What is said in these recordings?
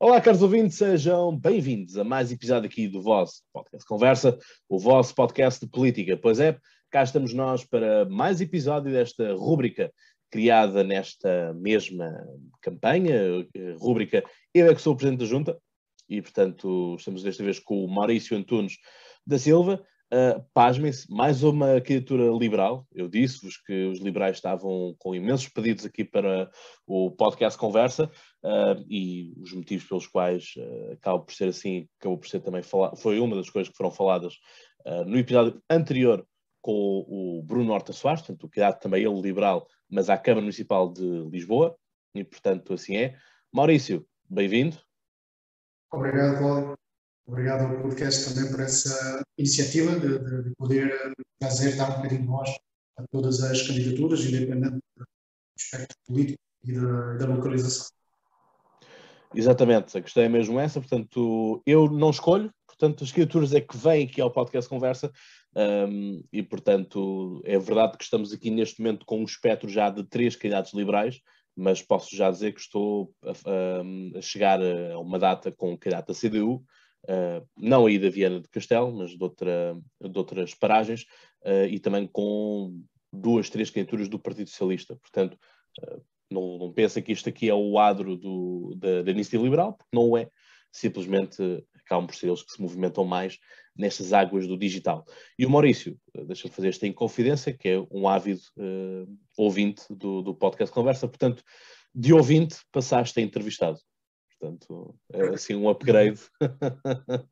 Olá, caros ouvintes, sejam bem-vindos a mais episódio aqui do vosso podcast Conversa, o vosso podcast de política. Pois é, cá estamos nós para mais episódio desta rúbrica criada nesta mesma campanha, rúbrica Eu é que sou o Presidente da Junta, e portanto estamos desta vez com o Maurício Antunes da Silva. Uh, Pasmem-se, mais uma candidatura liberal. Eu disse-vos que os liberais estavam com imensos pedidos aqui para o podcast Conversa uh, e os motivos pelos quais uh, acabou por ser assim, acabou por ser também falar, foi uma das coisas que foram faladas uh, no episódio anterior com o Bruno Horta Soares, portanto, o candidato também ele liberal, mas à Câmara Municipal de Lisboa, e portanto assim é. Maurício, bem-vindo. Obrigado, Cláudio. Obrigado ao podcast também por essa iniciativa de, de, de poder trazer, dar um bocadinho de voz a todas as candidaturas, independente do aspecto político e da, da localização. Exatamente, a questão é mesmo essa, portanto, eu não escolho, portanto, as candidaturas é que vêm aqui ao podcast Conversa, um, e portanto, é verdade que estamos aqui neste momento com um espectro já de três candidatos liberais, mas posso já dizer que estou a, a, a chegar a uma data com o candidato da CDU, Uh, não aí da Viana de Castelo, mas de, outra, de outras paragens, uh, e também com duas, três candidaturas do Partido Socialista. Portanto, uh, não, não pensa que isto aqui é o adro do, da, da Iniciativa Liberal, porque não é. Simplesmente acabam por ser eles que se movimentam mais nestas águas do digital. E o Maurício, deixa-me fazer esta inconfidência, que é um ávido ouvinte do, do podcast Conversa, portanto, de ouvinte passaste a entrevistado. Portanto, é assim um upgrade.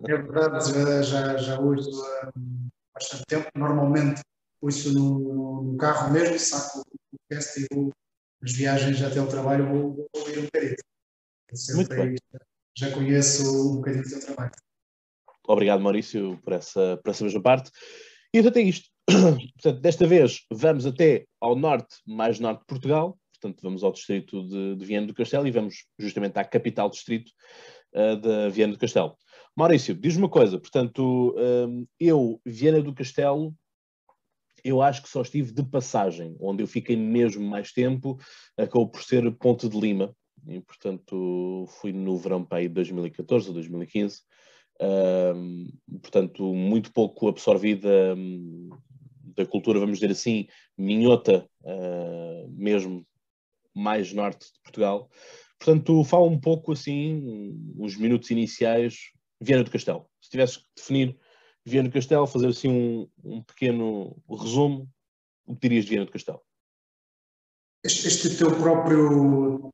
É verdade, já, já ouço há bastante tempo. Normalmente ouço no, no carro mesmo, saco o podcast e vou, as viagens até o trabalho vou, vou ouvir um bocadinho. Sempre já conheço um bocadinho do teu trabalho. Obrigado, Maurício, por essa, por essa mesma parte. E tem isto. Portanto, desta vez vamos até ao norte, mais norte de Portugal, portanto vamos ao distrito de, de Viana do Castelo e vamos justamente à capital distrito uh, de Viana do Castelo. Maurício, diz-me uma coisa, portanto, um, eu, Viana do Castelo, eu acho que só estive de passagem, onde eu fiquei mesmo mais tempo, acabou por ser Ponte de Lima, e portanto fui no verão para aí de 2014 ou 2015, um, portanto muito pouco absorvida um, da cultura, vamos dizer assim, minhota, uh, mesmo mais norte de Portugal. Portanto, fala um pouco assim, os minutos iniciais, Viana do Castelo. Se tivesse que definir Viana do Castelo, fazer assim um, um pequeno resumo, o que dirias de Viana do Castelo? Este, este teu próprio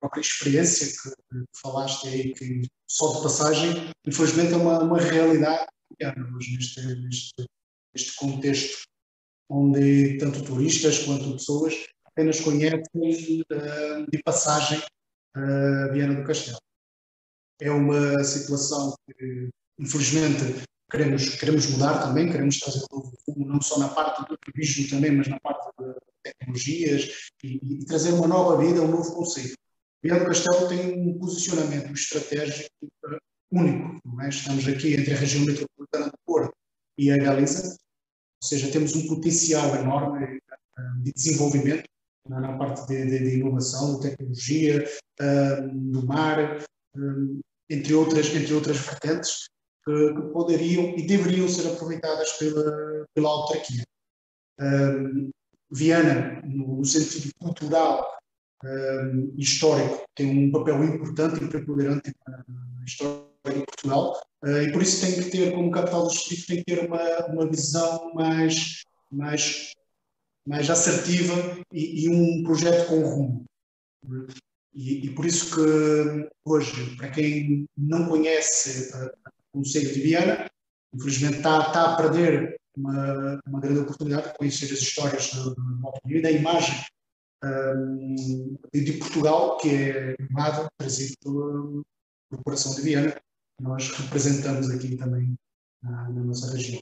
própria experiência que, falaste aí, que só de passagem, infelizmente é uma, uma realidade hoje neste, neste, neste contexto onde tanto turistas quanto pessoas apenas conhecem uh, de passagem uh, Viana do Castelo. É uma situação que, infelizmente, queremos, queremos mudar também, queremos trazer um novo rumo, não só na parte do turismo também, mas na parte de tecnologias e, e trazer uma nova vida, um novo conceito. Viana do Castelo tem um posicionamento estratégico único. É? Estamos aqui entre a região metropolitana do Porto e a Galiza, ou seja, temos um potencial enorme de desenvolvimento na parte de, de, de inovação, tecnologia, uh, no mar, uh, entre, outras, entre outras vertentes que, que, poderiam e deveriam ser aproveitadas pela, pela autarquia. Uh, Viana, no, sentido cultural e histórico, tem um papel importante e preponderante na história de Portugal e por isso tem que ter, como capital do distrito, tem que ter uma, uma visão mais, mais mais assertiva e, e um projeto com rumo. E, e, por isso que hoje, para quem não conhece o Conselho de Viana, infelizmente está, está a perder uma, uma, grande oportunidade de conhecer as histórias do, do e da imagem um, de Portugal, que é animada, trazido pelo, coração de Viana, que nós representamos aqui também na, na nossa região.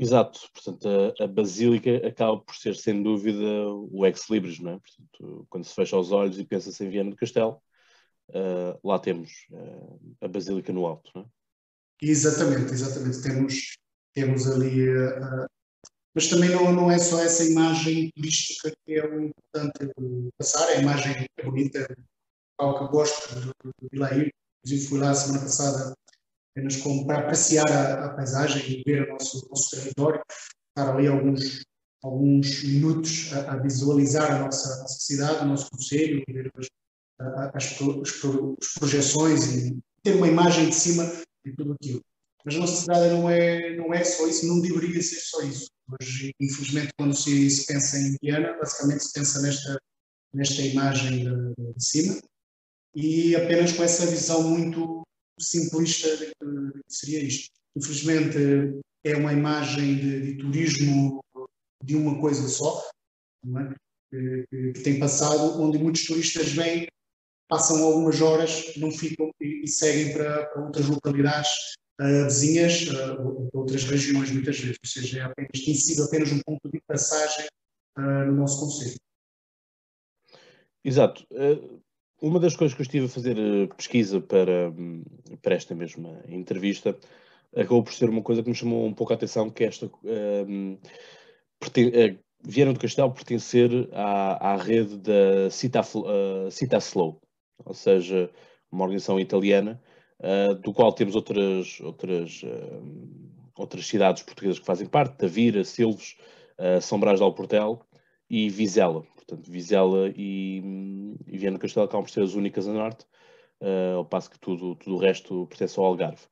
Exato, portanto, a, a, Basílica acaba por ser, sem dúvida, o ex-libris, não é? Portanto, quando se fecha os olhos e pensa-se em Viana do Castelo, uh, lá temos uh, a Basílica no alto, não é? Exatamente, exatamente. Temos, temos ali. Uh, mas também não, não é só essa imagem turística que é o importante passar, a imagem é bonita, local que eu gosto de, de lá ir. Inclusive fui lá a semana passada apenas como para apreciar a, a paisagem e ver o nosso, nosso território, estar ali alguns, alguns minutos a, a visualizar a nossa, a nossa, cidade, o nosso conselho, ver as, as, as, as projeções e ter uma imagem de cima de tudo aquilo. Mas a nossa cidade não é, não é só isso, não deveria ser só isso. Hoje, infelizmente, quando se, se pensa em Viana, basicamente se pensa nesta, nesta imagem de, de, cima e apenas com essa visão muito simplista que seria isto. Infelizmente, é uma imagem de, de turismo de uma coisa só, é? que, que, tem passado, onde muitos turistas vêm, passam algumas horas, não ficam e, e seguem para, para outras localidades uh, vizinhas, uh, outras regiões, muitas vezes. Ou seja, é apenas, tem sido apenas um ponto de passagem uh, no nosso Conselho. Exato. Uma das coisas que eu estive a fazer pesquisa para, para esta mesma entrevista acabou por ser uma coisa que me chamou um pouco a atenção, que é esta. Um, Vieram do Castelo pertencer à, à rede da Cita, uh, Slow, ou seja, uma organização italiana uh, do qual temos outras, outras, uh, outras cidades portuguesas que fazem parte, Tavira, Silves, uh, São Brás de Alportel e Vizela. Portanto, Vizela e, e Viana do Castelo acabam por ser as únicas a norte, ao passo que tudo, tudo o resto pertence ao Algarve.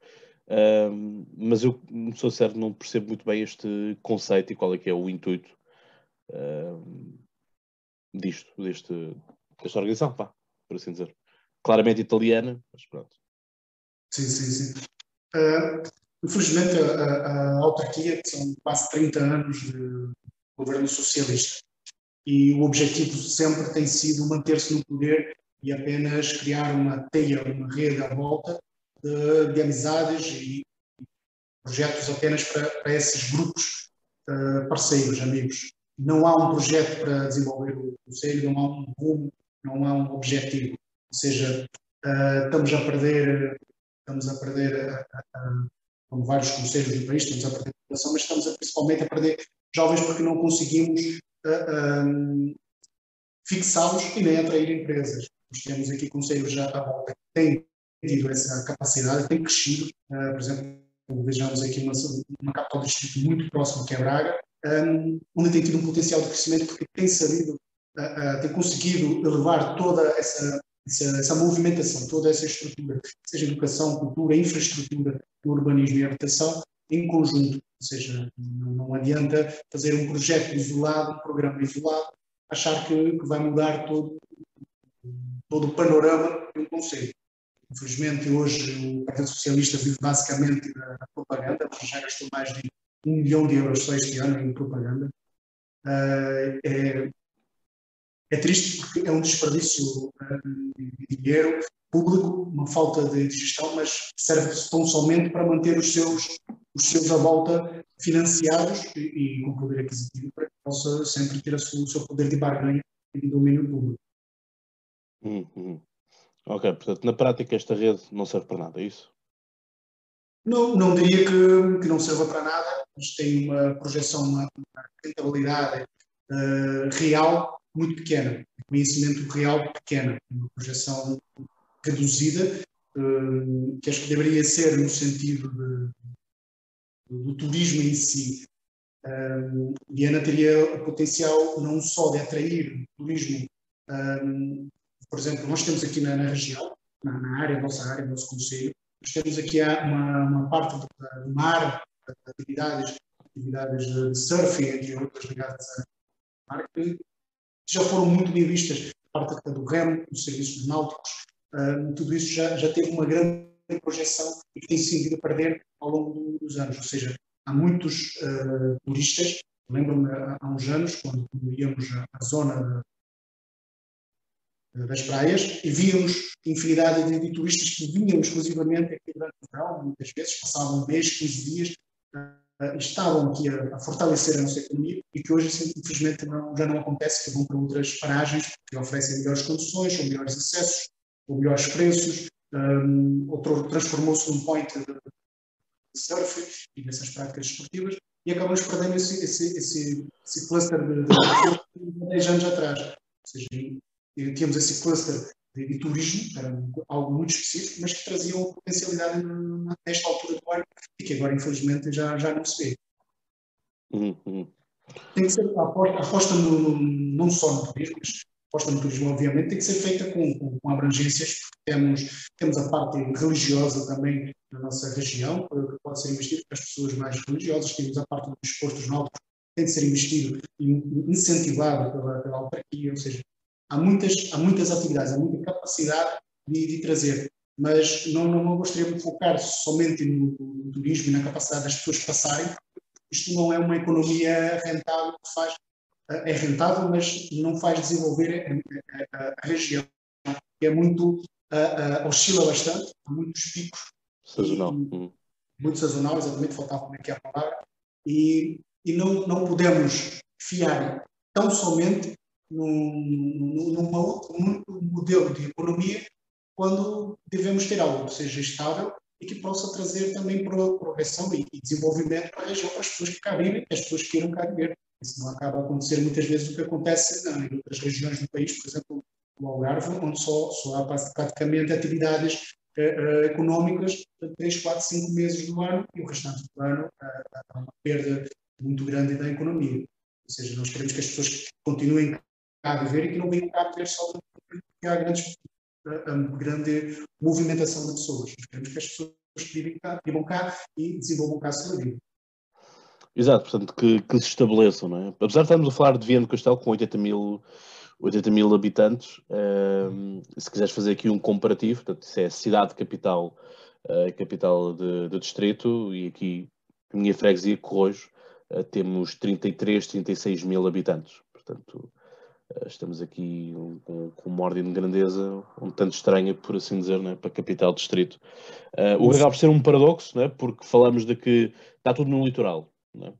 mas eu, sou certo, não percebo muito bem este conceito e qual é que é o intuito disto, deste, desta organização, pá, por assim dizer. Claramente italiana, mas pronto. Sim, sim, sim. Uh, infelizmente, a, a, a, autarquia, que são quase 30 anos de governo socialista, e o objetivo sempre tem sido manter-se no poder e apenas criar uma teia, uma rede à volta de, de amizades e projetos apenas para, para esses grupos uh, parceiros, amigos. Não há um projeto para desenvolver o conselho, não há um rumo, não há um objetivo. Ou seja, uh, estamos a perder estamos a perder, a, a, como vários conselhos do país, estamos a perder a população, mas estamos principalmente a perder jovens porque não conseguimos fixá-los e nem atrair empresas. Nós temos aqui conselhos já à volta que têm tido essa capacidade, têm crescido. Uh, por exemplo, vejamos aqui uma, uma capital distrito muito próxima, que é Braga, um, onde tem tido um potencial de crescimento porque tem sabido, uh, tem conseguido elevar toda essa essa, essa, movimentação, toda essa estrutura, seja educação, cultura, infraestrutura, urbanismo e habitação, em conjunto. Ou seja, não, não adianta fazer um projeto isolado, um programa isolado, achar que, que vai mudar todo, todo o panorama um conselho. Infelizmente, hoje o Partido Socialista vive basicamente da propaganda, já gastou mais de um milhão de euros só este ano em propaganda. Uh, é, é triste porque é um desperdício de dinheiro público, uma falta de gestão, mas serve tão somente para manter os seus, os seus à volta financiados e, e com poder aquisitivo para que possa sempre ter sua, o seu poder de barganha e de domínio público. Uhum. Ok, portanto, na prática esta rede não serve para nada, é isso? Não, não diria que, que não serve para nada, mas tem uma projeção, uma, uma rentabilidade uh, real muito pequena, conhecimento real pequena, uma projeção reduzida, uh, que acho que deveria ser no sentido de, do turismo em si. Uh, Viana teria o potencial não só de atrair turismo, um, por exemplo, nós temos aqui na, na região, na, na, área, nossa área, nosso conselho, nós temos aqui uma, uma parte do, mar, atividades, atividades de surfing, entre outras ligadas a mar, que já foram muito bem vistas, a parte do remo, dos serviços náuticos, uh, tudo isso já, já teve uma grande projeção e que tem se vindo a perder ao longo dos anos. Ou seja, há muitos uh, turistas, lembro-me há, há, uns anos, quando, íamos à, zona das praias e víamos infinidade de, de, turistas que vinham exclusivamente aqui durante o verão, muitas vezes passavam um mês, 15 dias, uh, estavam aqui a, a, fortalecer a nossa economia e que hoje, assim, infelizmente, não, já não acontece, que vão para outras paragens que oferecem melhores condições, ou melhores acessos, ou melhores preços. Um, transformou-se num point de, de surf e dessas práticas esportivas e acabamos perdendo esse, esse, esse, esse cluster de, de, de 10 anos atrás. Ou seja, tínhamos esse cluster e turismo, era algo muito específico, mas que traziam potencialidade nesta altura do ano e que agora, infelizmente, já, já não se vê. Uhum. Tem que ser a aposta, a aposta no, não só no turismo, mas a aposta no turismo, obviamente, tem que ser feita com, com, com abrangências, porque temos, temos a parte religiosa também na nossa região, que pode ser investido para as pessoas mais religiosas, temos a parte dos desportos náuticos, tem de ser investido e incentivado pela, pela autarquia, ou seja, há muitas, há muitas atividades, há muita capacidade de, de trazer, mas não, não, não gostaria de focar somente no, no, turismo e na capacidade das pessoas passarem, isto não é uma economia rentável que faz, é rentável, mas não faz desenvolver a, a, a região, que é muito, a, oscila bastante, há muitos picos. Sazonal. Hum. muito sazonal, exatamente, faltava aqui a palavra, e, e não, não podemos fiar tão somente num, num, num modelo de economia quando devemos ter algo que seja estável e que possa trazer também progressão e, desenvolvimento para a região, para as pessoas que cá vivem, que as pessoas queiram cá viver. Isso não acaba a acontecer muitas vezes o que acontece em outras regiões do país, por exemplo, no Algarve, onde só, só há praticamente atividades uh, económicas de 3, 4, 5 meses do ano e o restante do ano uh, há uma perda muito grande da economia. Ou seja, nós queremos que as pessoas continuem a viver e que não venham cá viver só porque há grandes, grande movimentação de pessoas. Nós queremos que as pessoas cá, vivam cá e desenvolvam cá a sua vida. Exato, portanto, que, que, se estabeleçam, não é? Apesar de estarmos a falar de Viana do Castelo com 80 mil, 80 mil habitantes, um, ehm, se quiseres fazer aqui um comparativo, portanto, isso é a cidade capital, uh, capital de, do distrito, e aqui, minha freguesia, Corrojo, uh, temos 33, 36 mil habitantes. Portanto, uh, estamos aqui com, com, uma ordem de grandeza um tanto estranha, por assim dizer, né, para a capital do distrito. o que acaba por ser um paradoxo, né, porque falamos de que está tudo no litoral, né,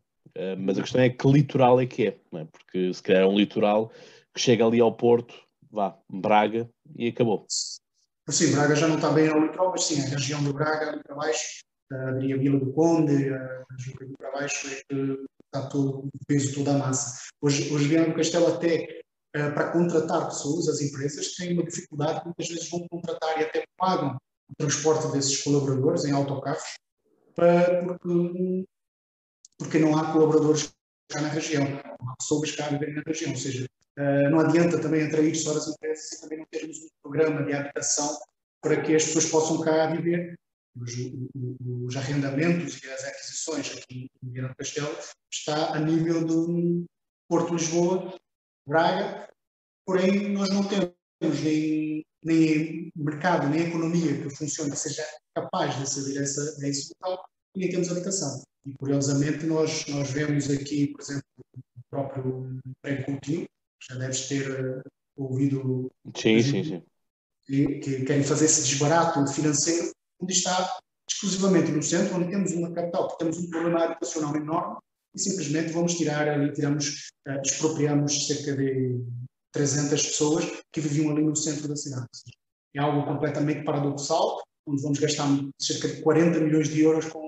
mas a questão é que litoral é que é, né, porque se calhar é um litoral que chega ali ao Porto, vá, Braga, e acabou. Sim, Braga já não está bem ao litoral, mas sim, a região de Braga, ali para baixo, a Vila do Conde, a ali para baixo, é que está todo o peso, toda a massa. Hoje, hoje Viana do Castelo até uh, para contratar pessoas, as empresas têm uma dificuldade, muitas vezes vão contratar e até pagam o transporte desses colaboradores em autocarros, uh, porque, porque não há colaboradores cá na região, não há pessoas cá a viver na região, ou seja, uh, não adianta também atrair só as empresas e também não termos um programa de habitação para que as pessoas possam cá viver os, os, arrendamentos e as aquisições aqui em Viana do Castelo está a nível do Porto Lisboa, Braga, porém nós não temos nem, nem mercado, nem economia que funcione, que seja capaz de essa, a esse local, e nem temos habitação. E curiosamente nós, nós vemos aqui, por exemplo, o próprio Prêmio Coutinho, já deves ter uh, ouvido sim, sim, sim. Que, que querem fazer esse desbarato financeiro onde está exclusivamente no centro, onde temos uma capital, que temos um problema habitacional enorme e simplesmente vamos tirar, ali, tiramos, uh, expropriamos cerca de 300 pessoas que viviam ali no centro da cidade. É algo completamente paradoxal, onde vamos gastar cerca de 40 milhões de euros com,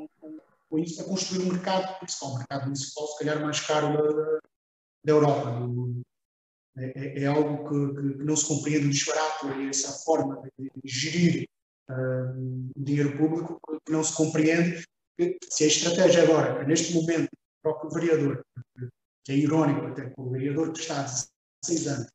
com, com isso a construir um mercado municipal, um mercado municipal se calhar mais caro da, da Europa. É, é, é algo que, que, não se compreende o disparate, essa forma de, gerir uh, dinheiro público que não se compreende que, se a estratégia agora, neste momento, o próprio vereador, que é irónico até que o vereador que está há 16 anos,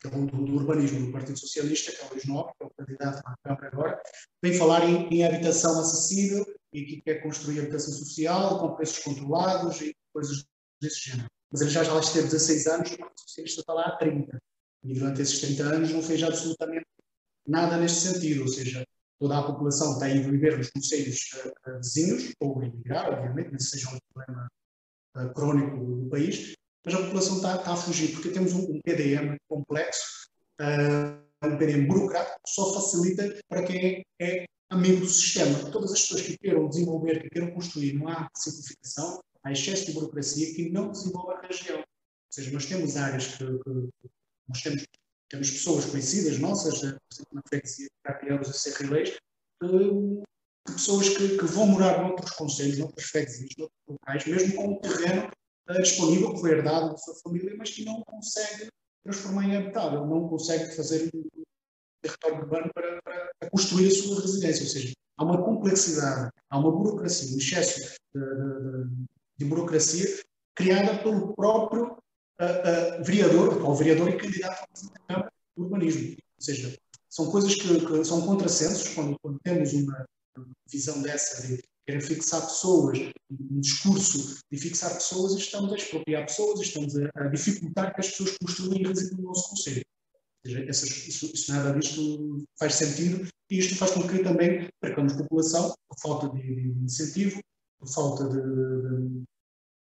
que é um do, do, urbanismo do Partido Socialista, que é o Luís Nobre, que é o candidato à Câmara agora, vem falar em, em habitação acessível e que quer construir habitação social com preços controlados e coisas desse género. Mas ele já, já esteve 16 anos e o Partido Socialista está lá há 30. E durante esses 30 anos não fez absolutamente nada neste sentido, ou seja, toda a população está a viver nos conselhos vizinhos, ou a emigrar, obviamente, não seja um problema crónico do país, mas a população está, está a fugir, porque temos um, um PDM complexo, um PDM burocrático, que só facilita para quem é, é amigo do sistema. Todas as pessoas que queiram desenvolver, que queiram construir, não há simplificação, há excesso de burocracia que não desenvolve a região. Ou seja, nós temos áreas que, que nós temos temos pessoas conhecidas nossas, por exemplo, na freguesia de Carpielos e Serrilês, de pessoas que, que, vão morar noutros conselhos, noutras freguesias, noutros locais, mesmo com um terreno uh, disponível que foi herdado da sua família, mas que não consegue transformar em habitável, não consegue fazer território urbano para, para, construir a sua residência. Ou seja, há uma complexidade, há uma burocracia, um excesso de, de, de burocracia criada pelo próprio uh, uh, vereador, ou vereador e candidato à Câmara do Urbanismo. Ou seja, são coisas que, que são contrassensos quando, quando, temos uma visão dessa de querer fixar pessoas, um discurso de fixar pessoas, estamos a expropriar pessoas, estamos a, a dificultar que as pessoas construam e residem no nosso conselho. Essas, isso, isso, nada disto faz sentido e isto faz com que também percamos população por falta de, incentivo, por falta de,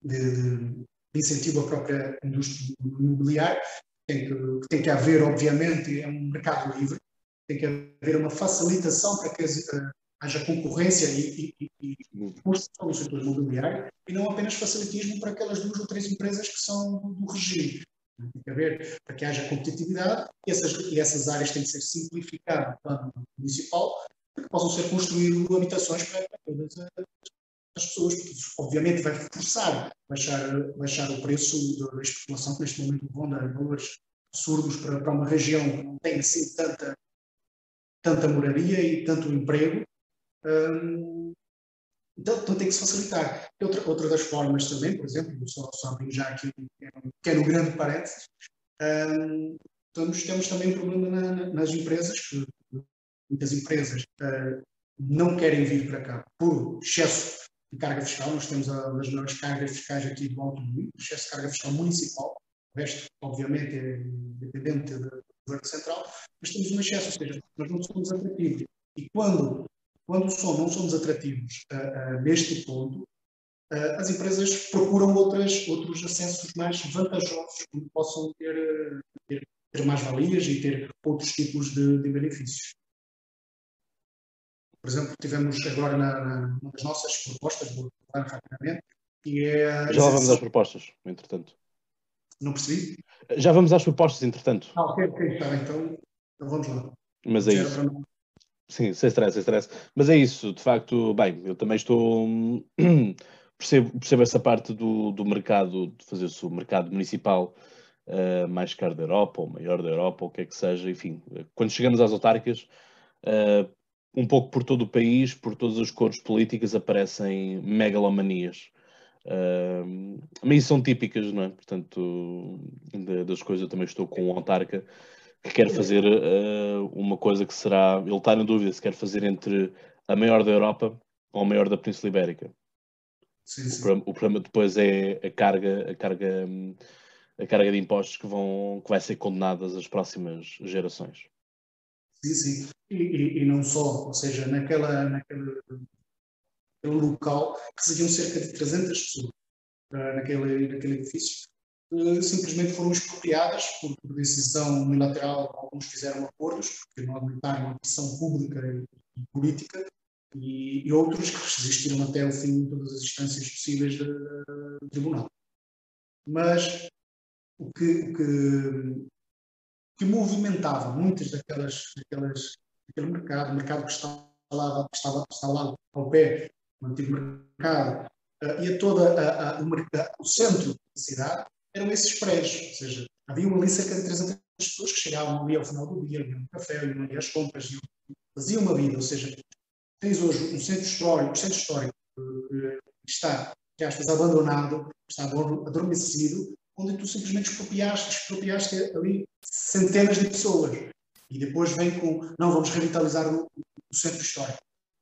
de, de, incentivo à própria indústria imobiliária. Tem que, tem que haver, obviamente, é um mercado livre, tem que haver uma facilitação para que uh, haja concorrência e, e, e, construção no setor imobiliário e não apenas facilitismo para aquelas duas ou três empresas que são do regime. Tem que haver para que haja competitividade essas, essas áreas têm que ser simplificadas no plano municipal para que possam ser construídas habitações para, para todas as pessoas, porque isso obviamente vai forçar baixar, baixar o preço da especulação que neste momento ronda valores absurdos para, para uma região que não tem assim tanta, tanta moradia e tanto emprego. Hum, então, então, tem que se facilitar. Outra, outra das formas também, por exemplo, só, só já aqui um pequeno grande parênteses, um, temos, temos também um problema na, nas empresas, que muitas empresas uh, não querem vir para cá por excesso de carga fiscal. Nós temos das maiores cargas fiscais aqui do Alto Domingo, excesso de carga fiscal municipal. O resto, obviamente, é dependente do governo central, mas temos um excesso, ou seja, nós não somos atrativos. E quando quando só não somos atrativos neste ponto, as empresas procuram outras, outros acessos mais vantajosos, onde possam ter, ter, ter mais-valias e ter outros tipos de, de, benefícios. Por exemplo, tivemos agora na, na, uma das nossas propostas, vou falar rapidamente, que é. Já vamos às propostas, entretanto. Não percebi? Já vamos às propostas, entretanto. Ah, ok, ok, tá, então, então vamos lá. Mas é isso. Sim, sem stress, sem stress. Mas é isso, de facto, bem, eu também estou. percebo, percebo essa parte do, do mercado, de fazer-se o mercado municipal uh, mais caro da Europa, ou maior da Europa, ou o que é que seja, enfim. Quando chegamos às autárquicas, uh, um pouco por todo o país, por todas as cores políticas, aparecem megalomanias. Uh, mas são típicas, não é? Portanto, das coisas eu também estou com um autarca que quer fazer uh, uma coisa que será. Ele está na dúvida se quer fazer entre a maior da Europa ou a maior da Península Ibérica. Sim, sim. O, problema, o, problema, depois é a carga, a carga, a carga de impostos que, vão, que vai ser condenadas às próximas gerações. Sim, sim. E, e, e não só, ou seja, naquela, naquele, local que seriam cerca de 300 pessoas uh, naquele, naquele edifício, simplesmente foram expropriadas por, decisão unilateral. Alguns fizeram acordos, porque não aguentaram a pressão pública e, política, e, e, outros que resistiram até o fim de todas as instâncias possíveis do tribunal. Mas o que, o que, que movimentava muitas daquelas, daquelas, daquele mercado, o mercado que estava que estava, que estava lá ao pé, o antigo mercado, uh, e a toda a, a, o, o centro da cidade, eram esses prédios, ou seja, havia ali cerca de 300 pessoas que chegavam ali ao final do dia, iam um café, iam ali às compras, iam, faziam uma vida, ou seja, tens hoje um centro histórico, um centro histórico eh, que está, que aspas, abandonado, está adormecido, onde tu simplesmente expropriaste, expropriaste ali centenas de pessoas. E depois vem com, não, vamos revitalizar o, o centro histórico.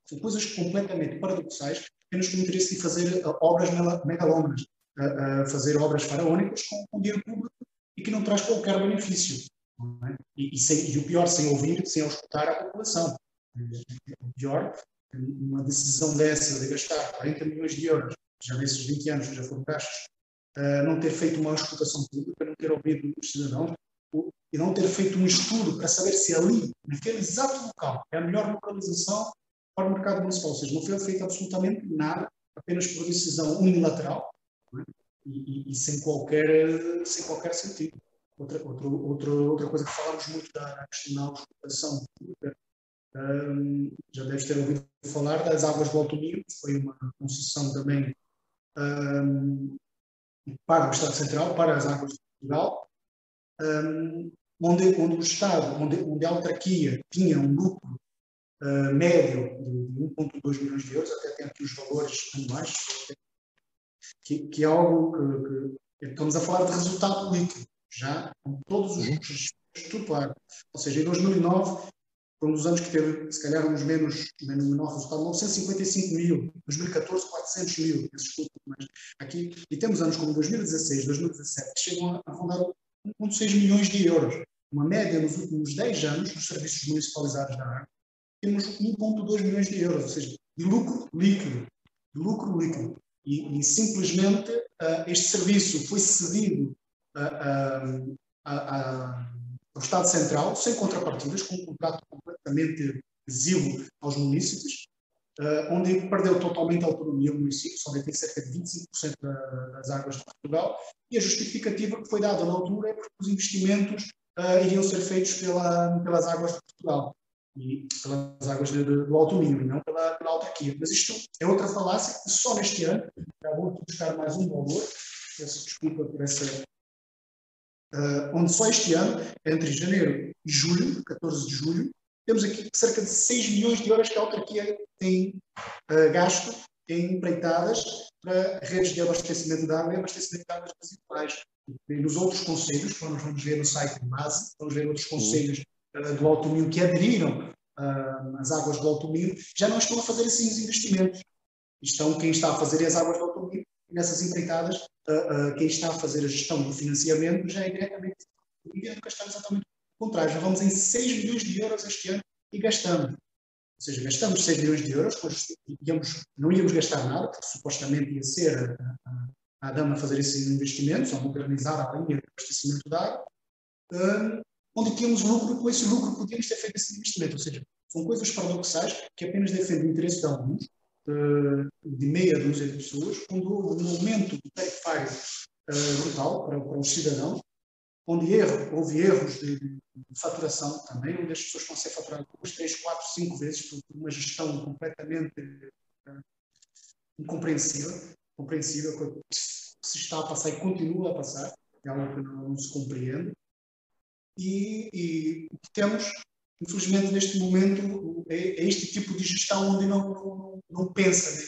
São coisas completamente paradoxais, apenas com o interesse de fazer eh, obras megalómanas a, fazer obras faraónicas com, com dinheiro público e que não traz qualquer benefício. É? E, e, sem, e, o pior, sem ouvir, sem escutar a população. O pior, uma decisão dessa de gastar 40 milhões de euros, já nesses 20 anos que já foram gastos, uh, não ter feito uma escutação pública, não ter ouvido os cidadãos e não ter feito um estudo para saber se ali, naquele exato local, é a melhor localização para o mercado municipal. Ou seja, não foi feito absolutamente nada, apenas por decisão unilateral, e, e, sem, qualquer, sem qualquer sentido. Outra, outra, outra, outra coisa que falamos muito da questão da auscultação um, já deves ter ouvido falar das águas do Alto Minho, foi uma concessão também um, para o Estado Central, para as águas de Portugal, um, onde, onde o Estado, onde, onde a autarquia tinha um lucro uh, médio de 1,2 milhões de euros, até tem aqui os valores anuais, que, que é algo que, que, estamos a falar de resultado líquido, já com todos os custos, claro. Ou seja, em 2009 foi um dos anos que teve, se calhar, uns menos, menos menor resultado, 955 mil, 2014, 400 mil, desculpa, mas aqui, e temos anos como 2016, 2017, que chegam a, rondar 1,6 milhões de euros. Uma média nos últimos 10 anos dos serviços municipalizados da água, temos 1,2 milhões de euros, ou seja, de lucro líquido. De lucro líquido. E, e simplesmente uh, este serviço foi cedido uh, uh, ao Estado Central, sem contrapartidas, com um contrato completamente exíguo aos municípios, uh, onde perdeu totalmente a autonomia o município, só detém cerca de 25% das águas de Portugal, e a justificativa que foi dada na altura é porque os investimentos uh, iriam ser feitos pela, pelas águas de Portugal e pelas águas de, do Alto Minho, não pela, pela autarquia. Mas isto é outra falácia que só neste ano, já vou buscar mais um valor, peço desculpa por essa uh, onde só este ano, entre janeiro e julho, 14 de julho, temos aqui cerca de 6 milhões de euros que a autarquia tem uh, gasto em empreitadas para redes de abastecimento de água e abastecimento de águas residuais. E nos outros conselhos, quando nós vamos ver no site de base, vamos ver outros conselhos uh, do Alto Minho que aderiram uh, às águas do Alto Minho, já não estão a fazer assim os investimentos. Estão, quem está a fazer as águas do Alto Minho, e nessas empreitadas, uh, quem está a fazer a gestão do financiamento já é diretamente e nunca está exatamente o contrário. Já vamos em 6 milhões de euros este ano e gastamos. Ou seja, gastamos 6 milhões de euros, pois íamos, não íamos gastar nada, porque supostamente ia ser a, a, a Dama fazer esses investimentos, a modernizar a linha de abastecimento de água, onde tínhamos lucro, com esse lucro podíamos ter feito esse investimento. Ou seja, são coisas paradoxais que apenas defendem o interesse de alguns de meia dúzia de pessoas, quando houve um aumento tarifário uh, brutal para, para os cidadãos, onde erro, houve erros de, de, faturação também, onde as pessoas estão a ser faturadas duas, três, quatro, cinco vezes por, uma gestão completamente uh, incompreensível, compreensível, que se está a passar e continua a passar, é algo que não, não se compreende. E, e temos infelizmente, neste momento, é, é, este tipo de gestão onde não, não, pensa,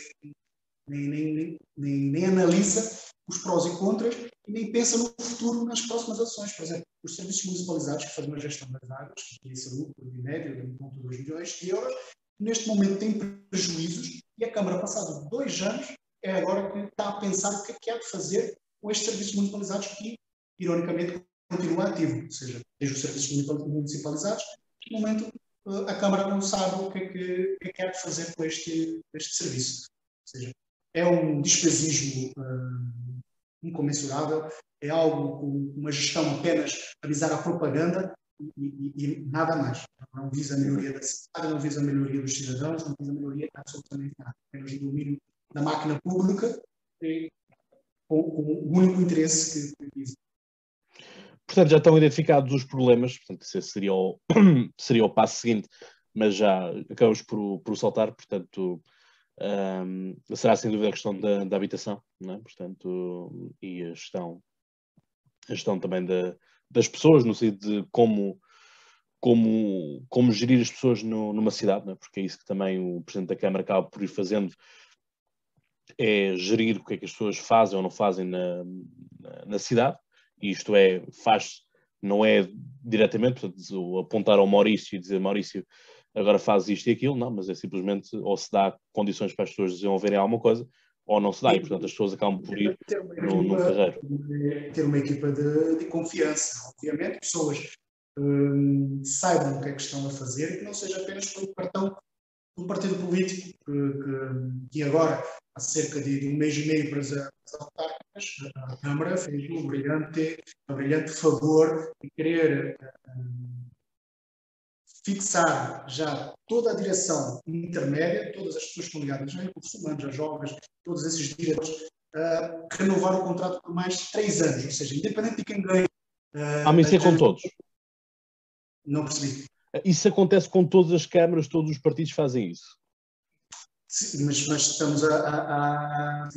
nem, nem, nem, nem, analisa os prós e contras e nem pensa no futuro, nas próximas ações. Por exemplo, os serviços municipalizados que fazem a gestão das águas, que tem esse lucro de médio de 1,2 milhões de euros, neste momento têm prejuízos e a Câmara, passado dois anos, é agora que está a pensar o que é que há de fazer com estes serviços municipalizados que, ironicamente, continua ativo, ou seja, desde os serviços municipalizados no momento a Câmara não sabe o que é que, que, é fazer com este, este serviço. Ou seja, é um despesismo uh, incomensurável, é algo com uma gestão apenas a visar a propaganda e, e, e, nada mais. Não visa a melhoria da cidade, não visa a melhoria dos cidadãos, não visa a melhoria de absolutamente nada. Apenas o domínio da máquina pública e, com, com, o único interesse que. Portanto, já estão identificados os problemas, portanto, esse seria o, seria o passo seguinte, mas já acabamos por, por saltar, portanto, um, será sem dúvida a questão da, da habitação, é? portanto, e a gestão, a gestão também da, das pessoas, no sentido de como, como, como gerir as pessoas no, numa cidade, é? porque é isso que também o Presidente da Câmara acaba por ir fazendo, é gerir o que é que as pessoas fazem ou não fazem na, na, na cidade, isto é, faz, não é diretamente, portanto, apontar ao Maurício e dizer Maurício, agora faz isto e aquilo, não, mas é simplesmente ou se dá condições para as pessoas desenvolverem alguma coisa, ou não se dá, e portanto as pessoas acabam por ir no, no carreiro. Ter uma equipa de, de confiança, obviamente, pessoas hum, saibam o que é que estão a fazer e que não seja apenas pelo cartão do partido político que, que, que agora, há cerca de um mês e meio para as, autárquicas, a Câmara fez um brilhante, um brilhante favor de querer um, fixar já toda a direção intermédia, todas as pessoas que estão ligadas a recursos humanos, a jovens, todos esses diretores, uh, renovar o contrato por mais três anos, ou seja, independente de quem ganhe. Uh, ah, mas isso é com todos? Não percebi. Isso acontece com todas as câmaras, todos os partidos fazem isso. Mas, mas estamos a, a, a,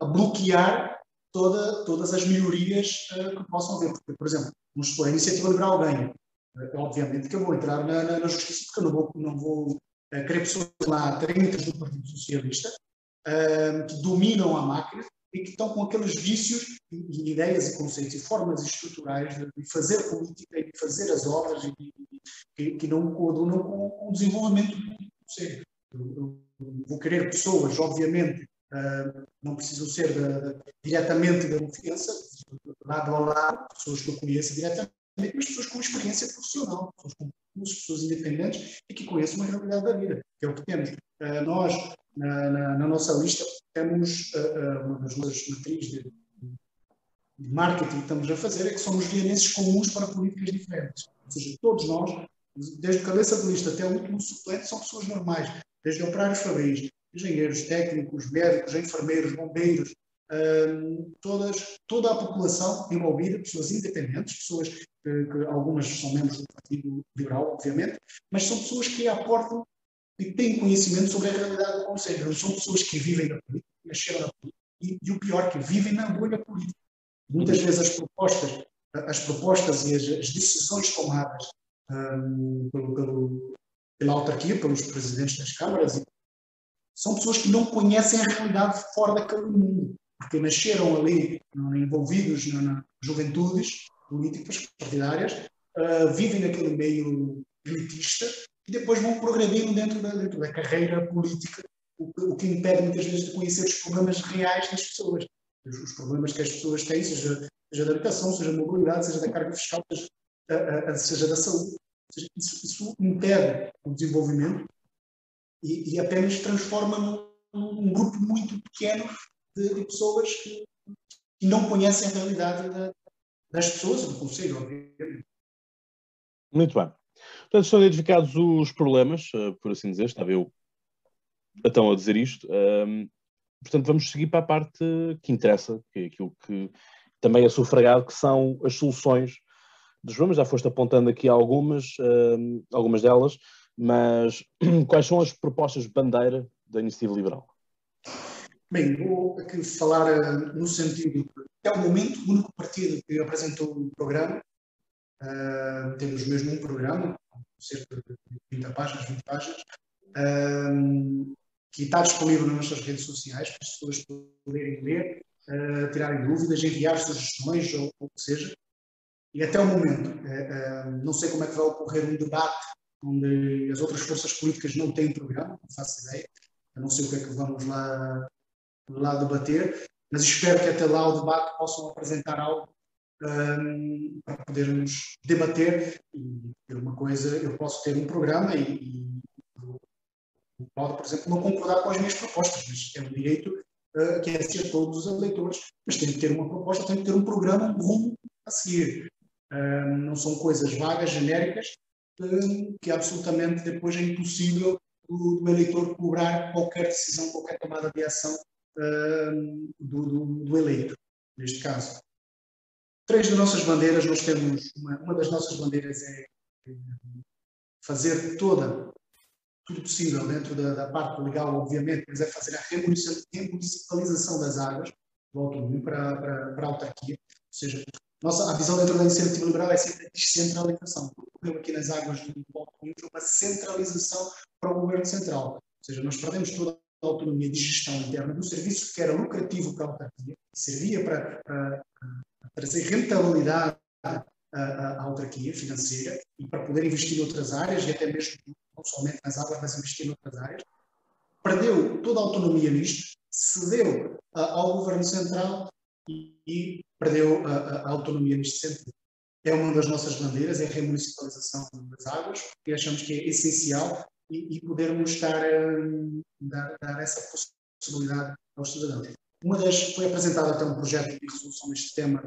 a bloquear toda, todas as melhorias uh, que possam haver. Porque, por exemplo, vamos supor, a iniciativa liberal ganha. Uh, obviamente que eu vou entrar na, na, na, justiça porque eu não vou, não vou uh, querer pessoas lá tremendas do Partido Socialista que dominam a máquina e que estão com aqueles vícios e, ideias e conceitos e formas estruturais de, fazer política e de fazer as obras e, que, que não coadunam com, o desenvolvimento do Conselho. Eu, vou querer pessoas, obviamente, Uh, não precisam ser diretamente da confiança, lado a lado, pessoas que eu conheço diretamente, mas pessoas com experiência profissional, pessoas com pessoas independentes e que conheçam uma realidade da vida, que é o que temos. Uh, nós, na, na, na, nossa lista, temos uh, uma das nossas matrizes de, de marketing que estamos a fazer é que somos vienenses comuns para políticas diferentes. Ou seja, todos nós, desde o cabeça de lista até o último suplente, são pessoas normais, desde operários fabris, engenheiros, técnicos, médicos, enfermeiros, bombeiros, todas, toda a população envolvida, pessoas independentes, pessoas que, que, algumas são membros do Partido Liberal, obviamente, mas são pessoas que aportam e têm conhecimento sobre a realidade do Conselho. São pessoas que vivem na política, nasceram na política, e, e o pior, que vivem na bolha política. Muitas vezes as propostas, as propostas e as, as decisões tomadas um, pelo, pelo, pela autarquia, pelos presidentes das câmaras, são pessoas que não conhecem a realidade fora daquele mundo porque nasceram ali envolvidos na, na juventudes políticas partidárias, uh, vivem naquele meio elitista e depois vão progredindo dentro da, dentro da carreira política, o, o, que impede muitas vezes de conhecer os problemas reais das pessoas, os, os problemas que as pessoas têm, seja, seja da habitação, seja da mobilidade, seja da carga fiscal, seja, a, a, seja da saúde. Isso, isso, impede o desenvolvimento e, e apenas transforma num, num grupo muito pequeno de, de pessoas que, que, não conhecem a realidade da, das pessoas, do Conselho, obviamente. Muito bem. Portanto, estão identificados os problemas, eh, por assim dizer, estava eu então a dizer isto. Um, portanto, vamos seguir para a parte que interessa, que é aquilo que também é sufragado, que são as soluções dos. Já foste apontando aqui algumas, um, algumas delas, mas quais são as propostas de bandeira da Iniciativa Liberal? Bem, vou aqui falar uh, no sentido que, até o momento, o único partido que apresentou o programa, uh, temos mesmo um programa, cerca de 30 páginas, 20 páginas, uh, que está disponível nas nossas redes sociais para as pessoas poderem ler, uh, tirarem dúvidas, enviar sugestões ou o que seja. E até o momento, não sei como é que vai ocorrer um debate onde as outras forças políticas não têm programa, não faço ideia, eu não sei o que é que vamos lá lá debater, mas espero que até lá o debate possam apresentar algo um, para podermos debater e uma coisa, eu posso ter um programa e, e pode, por exemplo, não concordar com as minhas propostas, mas é um direito uh, que é ser todos os eleitores, mas tem que ter uma proposta, tem que ter um programa, um rumo a seguir. Não são coisas vagas, genéricas, que absolutamente depois é impossível do, do eleitor cobrar qualquer decisão, qualquer tomada de ação do, do, do, eleito, neste caso. Três das nossas bandeiras, nós temos, uma, uma das nossas bandeiras é fazer toda, tudo possível dentro da, da parte legal, obviamente, mas é fazer a remunicipalização das águas, automóvel para, para, para a autarquia, ou seja, nossa, a visão da iniciativa liberal é sempre a descentralização. O problema aqui nas águas do automóvel é uma centralização para o governo central. Ou seja, nós perdemos toda autonomia de gestão interna do serviço, que era lucrativo para a autarquia, que servia para, para, para rentabilidade à, à, autarquia financeira e para poder investir em outras áreas, e até mesmo não somente nas águas, mas investir em outras áreas. Perdeu toda a autonomia nisto, cedeu uh, ao governo central e, e perdeu a, a, autonomia neste sentido. É uma das nossas bandeiras, é a remunicipalização das águas, e achamos que é essencial e, e podermos estar a dar, dar, essa possibilidade aos cidadãos. Uma das, foi apresentado até um projeto de resolução deste tema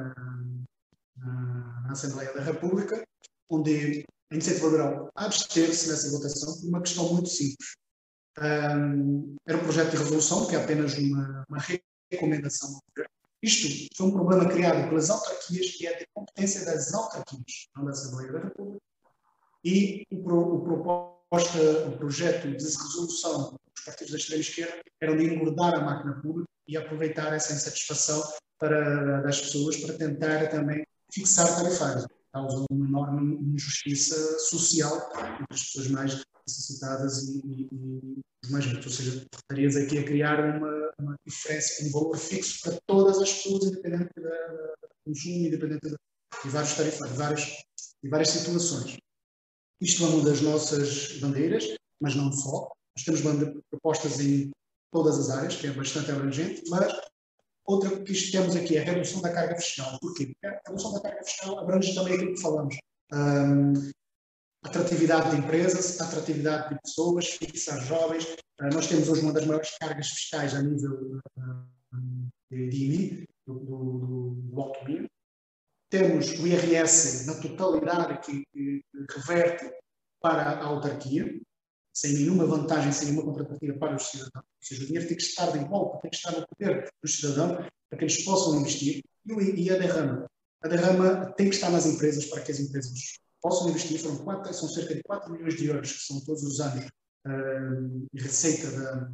na, na Assembleia da República, onde a iniciativa liberal absteve-se nessa votação por uma questão muito simples. Um, era um projeto de resolução que é apenas uma, uma recomendação ao governo. Isto foi um problema criado pelas autarquias, que é de competência das autarquias, não da Assembleia da República. E o, o propósito proposta, o projeto de resolução dos partidos da extrema-esquerda era de engordar a máquina pública e aproveitar essa insatisfação para, das pessoas para tentar também fixar tarifários. Causa uma enorme injustiça social entre as pessoas mais necessitadas e, e, e. Ou seja, estarias aqui a criar uma, uma, diferença, um valor fixo para todas as pessoas, independente do consumo, independente de, de vários tarifários, várias, de várias situações. Isto é uma das nossas bandeiras, mas não só. Nós temos propostas em todas as áreas, que é bastante abrangente, mas outra que temos aqui é a redução da carga fiscal. Porquê? Porque a redução da carga fiscal abrange também aquilo que falamos. Um, atratividade de empresas, atratividade de pessoas, fixar jovens. Uh, nós temos hoje uma das maiores cargas fiscais a nível uh, de IMI, do, do, do alto mínimo. Temos o IRS na totalidade que, que reverte para a autarquia, sem nenhuma vantagem, sem nenhuma contrapartida para os cidadãos. Ou seja, o dinheiro tem que estar de volta, tem que estar no poder dos cidadãos para que eles possam investir. E a derrama? A derrama tem que estar nas empresas para que as empresas possam investir. Foram quatro, são cerca de 4 milhões de euros, que são todos os anos uh, receita da,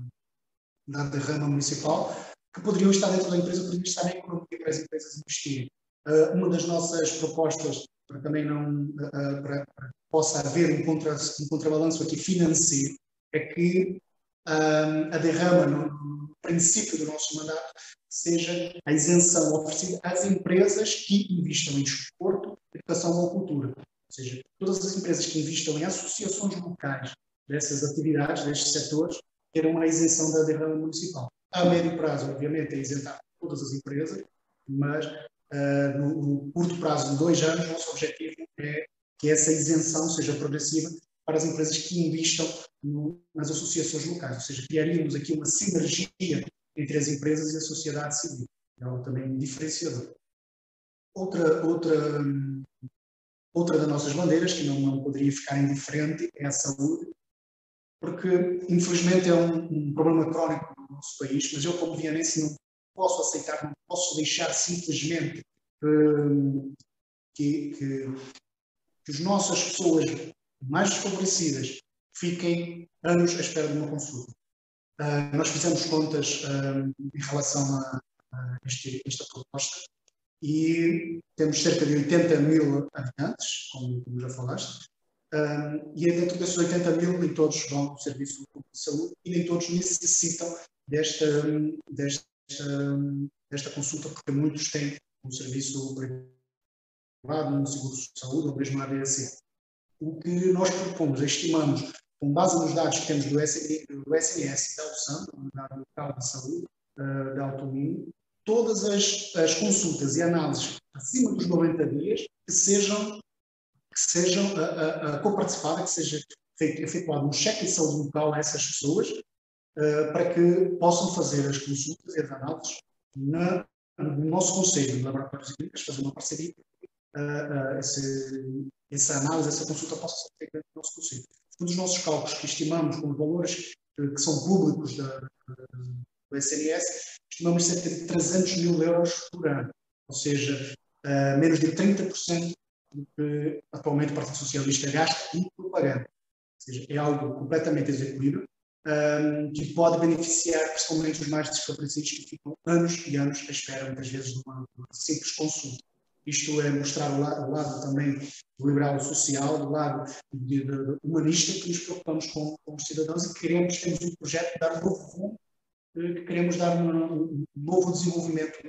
da derrama municipal, que poderiam estar dentro da empresa, poderiam estar na economia para as empresas investirem. Uh, uma das nossas propostas para também não uh, para, para possa haver um, contra, um contrabalanço aqui financeiro, é que a derrama no, princípio do nosso mandato seja a isenção oferecida às empresas que investam em desporto, educação ou cultura. Seja, todas as empresas que investam em associações locais dessas atividades, destes setores, terão a isenção da derrama municipal. A médio prazo, obviamente, é isentar todas as empresas, mas uh, no, no, curto prazo de dois anos, nosso objetivo é que essa isenção seja progressiva para as empresas que investam no, nas associações locais, ou seja, criaríamos aqui uma sinergia entre as empresas e a sociedade civil. É algo também diferenciador. Outra, outra, outra das nossas bandeiras, que não, não poderia ficar indiferente, é a saúde, porque infelizmente é um, um problema crónico no nosso país, mas eu como vianense não posso aceitar, não posso deixar simplesmente hum, que, que, que as nossas pessoas mais desfavorecidas fiquem anos à espera de uma consulta. Uh, nós fizemos contas uh, em relação a, a este, esta proposta e temos cerca de 80 mil habitantes, como, como já falaste, uh, e dentro desses 80 mil nem todos vão ao serviço de saúde e nem todos necessitam desta, desta, desta consulta, porque muitos têm um serviço privado no seguro de saúde ou mesmo na ADAC. O que nós propomos, estimamos, com base nos dados que temos do, SNS, do SNS da USAM, da Unidade Local de Saúde, uh, da Automínio, todas as, as, consultas e análises acima dos 90 dias que sejam, que sejam a, a, a coparticipada, que seja feito, efetuado um cheque de saúde local a essas pessoas, uh, para que possam fazer as consultas e as análises na, no nosso Conselho de Laboratórios e Clínicas, fazer uma parceria uh, esse, essa análise, essa consulta possa ser feita no nosso conselho. Um dos nossos cálculos que estimamos com os valores que são públicos da, do SNS, estimamos cerca de 300 mil euros por ano, ou seja, uh, menos de 30% do que atualmente o Partido Socialista gasta em propaganda. Ou seja, é algo completamente execuível, um, que pode beneficiar principalmente os mais desfavorecidos que ficam anos e anos à espera, muitas vezes, de uma, de uma simples consulta. Isto é mostrar o lado, o lado também do liberal social, do lado de, de, humanista, que nos preocupamos com, com, os cidadãos e que queremos, temos um projeto de dar um novo rumo, queremos dar um, novo desenvolvimento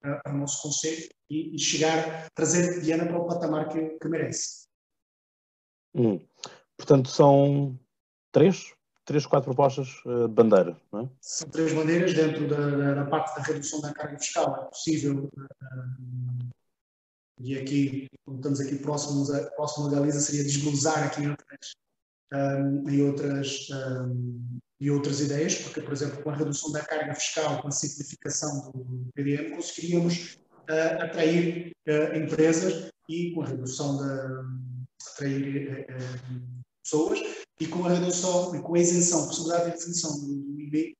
para, para o nosso Conselho e, e, chegar, trazer Diana para o patamar que, que merece. Hum. Portanto, são três, três, quatro propostas uh, de bandeira, não é? São três bandeiras dentro da, da, da, parte da redução da carga fiscal. É possível uh, e aqui, como estamos aqui próximos a, próximo a Galiza, seria desglosar aqui outras, um, em outras, um, em outras ideias, porque, por exemplo, com a redução da carga fiscal, com a simplificação do PDM, conseguiríamos uh, atrair uh, empresas e com a redução da atrair uh, pessoas e com a redução e com a isenção, a possibilidade de isenção do IB,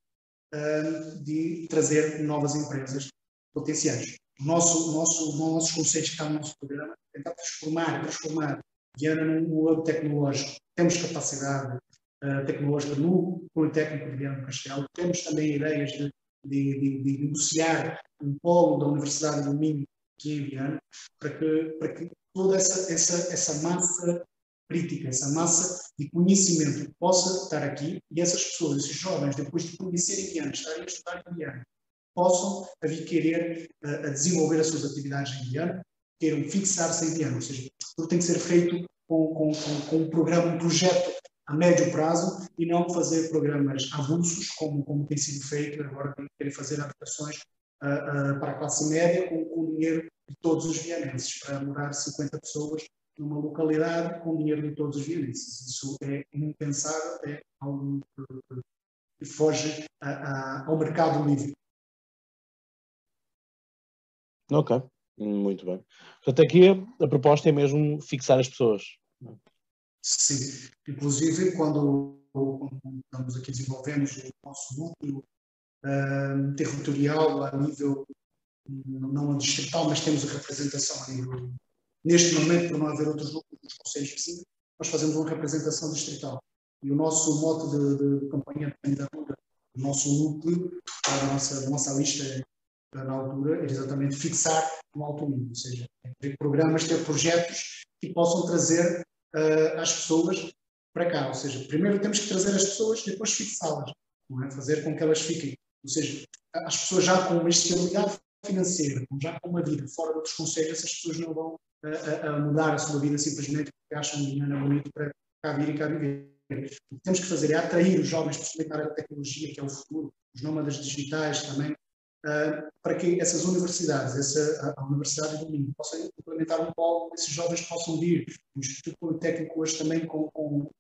de trazer novas empresas potenciais. O nosso, nosso, nossos conceitos que estão no nosso programa, tentar transformar, transformar Viana num hub tecnológico. Temos capacidade uh, tecnológica no Politécnico de Viana do Castelo, temos também ideias de de, de, de negociar um polo da Universidade do Minho aqui em Viana, para que, para que toda essa, essa, essa massa crítica, essa massa de conhecimento possa estar aqui e essas pessoas, esses jovens, depois de conhecerem Viana, estarem a estudar em Viana, possam a vir querer a, a desenvolver as suas atividades em Viana, queiram fixar-se em Viana, ou seja, tudo tem que ser feito com, com, com, com um programa, um projeto a médio prazo e não fazer programas avulsos, como, como tem sido feito agora, querem fazer adaptações uh, uh, para a classe média com, com o dinheiro de todos os vianenses, para morar 50 pessoas numa localidade com dinheiro de todos os vianenses. Isso é impensável, é algo que foge a, a, ao mercado livre. Ok, muito bem. Portanto, aqui a, proposta é mesmo fixar as pessoas. Sim, inclusive quando, quando estamos aqui desenvolvendo o nosso núcleo uh, territorial a nível, não a distrital, mas temos a representação a nível Neste momento, por não haver outros núcleos dos conselhos vizinhos, nós fazemos uma representação distrital. E o nosso mote de, de campanha de candidatura, o nosso núcleo, a nossa, a nossa lista na altura, era exatamente fixar um alto nível, ou seja, ter programas, ter projetos que possam trazer uh, as pessoas para cá. Ou seja, primeiro temos que trazer as pessoas, depois fixá-las, é? fazer com que elas fiquem. Ou seja, as pessoas já com uma estabilidade financeira, já com uma vida fora dos conselhos, essas pessoas não vão a, a, mudar a sua vida simplesmente porque acham Guiana bonito para cá vir e cá viver. O que temos que fazer é atrair os jovens, área da tecnologia, que é o futuro, os nómadas digitais também, uh, para que essas universidades, essa, a, Universidade do Minho, possam implementar um polo, esses jovens possam vir. O Instituto Politécnico hoje também com, com,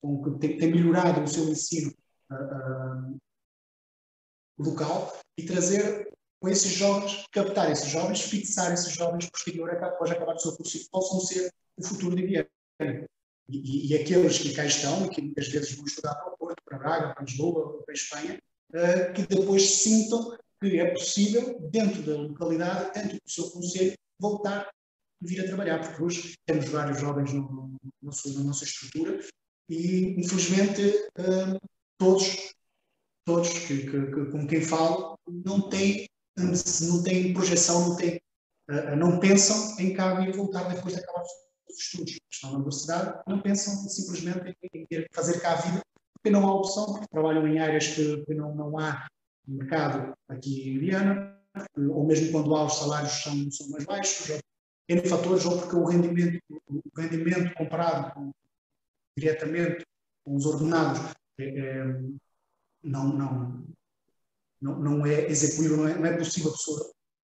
com tem, tem, melhorado o seu ensino uh, local e trazer com esses jovens, captar esses jovens, fixar esses jovens posterior a após acabar o seu curso e possam ser o futuro de Viana. E, e, aqueles que cá estão, e que muitas vezes vão estudar para o Porto, para Braga, para Lisboa, para Espanha, uh, que depois sintam que é possível, dentro da localidade, dentro do seu conselho, voltar a vir a trabalhar, porque hoje temos vários jovens no, no, no, na nossa estrutura e, infelizmente, uh, todos, todos que, que, que, com quem falo não têm não têm projeção, não, têm, não pensam em cá vir voltar depois de acabar os estudos. Estão na universidade, não pensam simplesmente em, em fazer cá a vida, porque não há opção, porque trabalham em áreas que, que não, não há mercado aqui em Viana, ou mesmo quando há os salários são, são mais baixos, ou N fatores, ou porque o rendimento, o rendimento comparado com, diretamente com os ordenados é, é, não, não, não, não é execuível, não é, não é possível a pessoa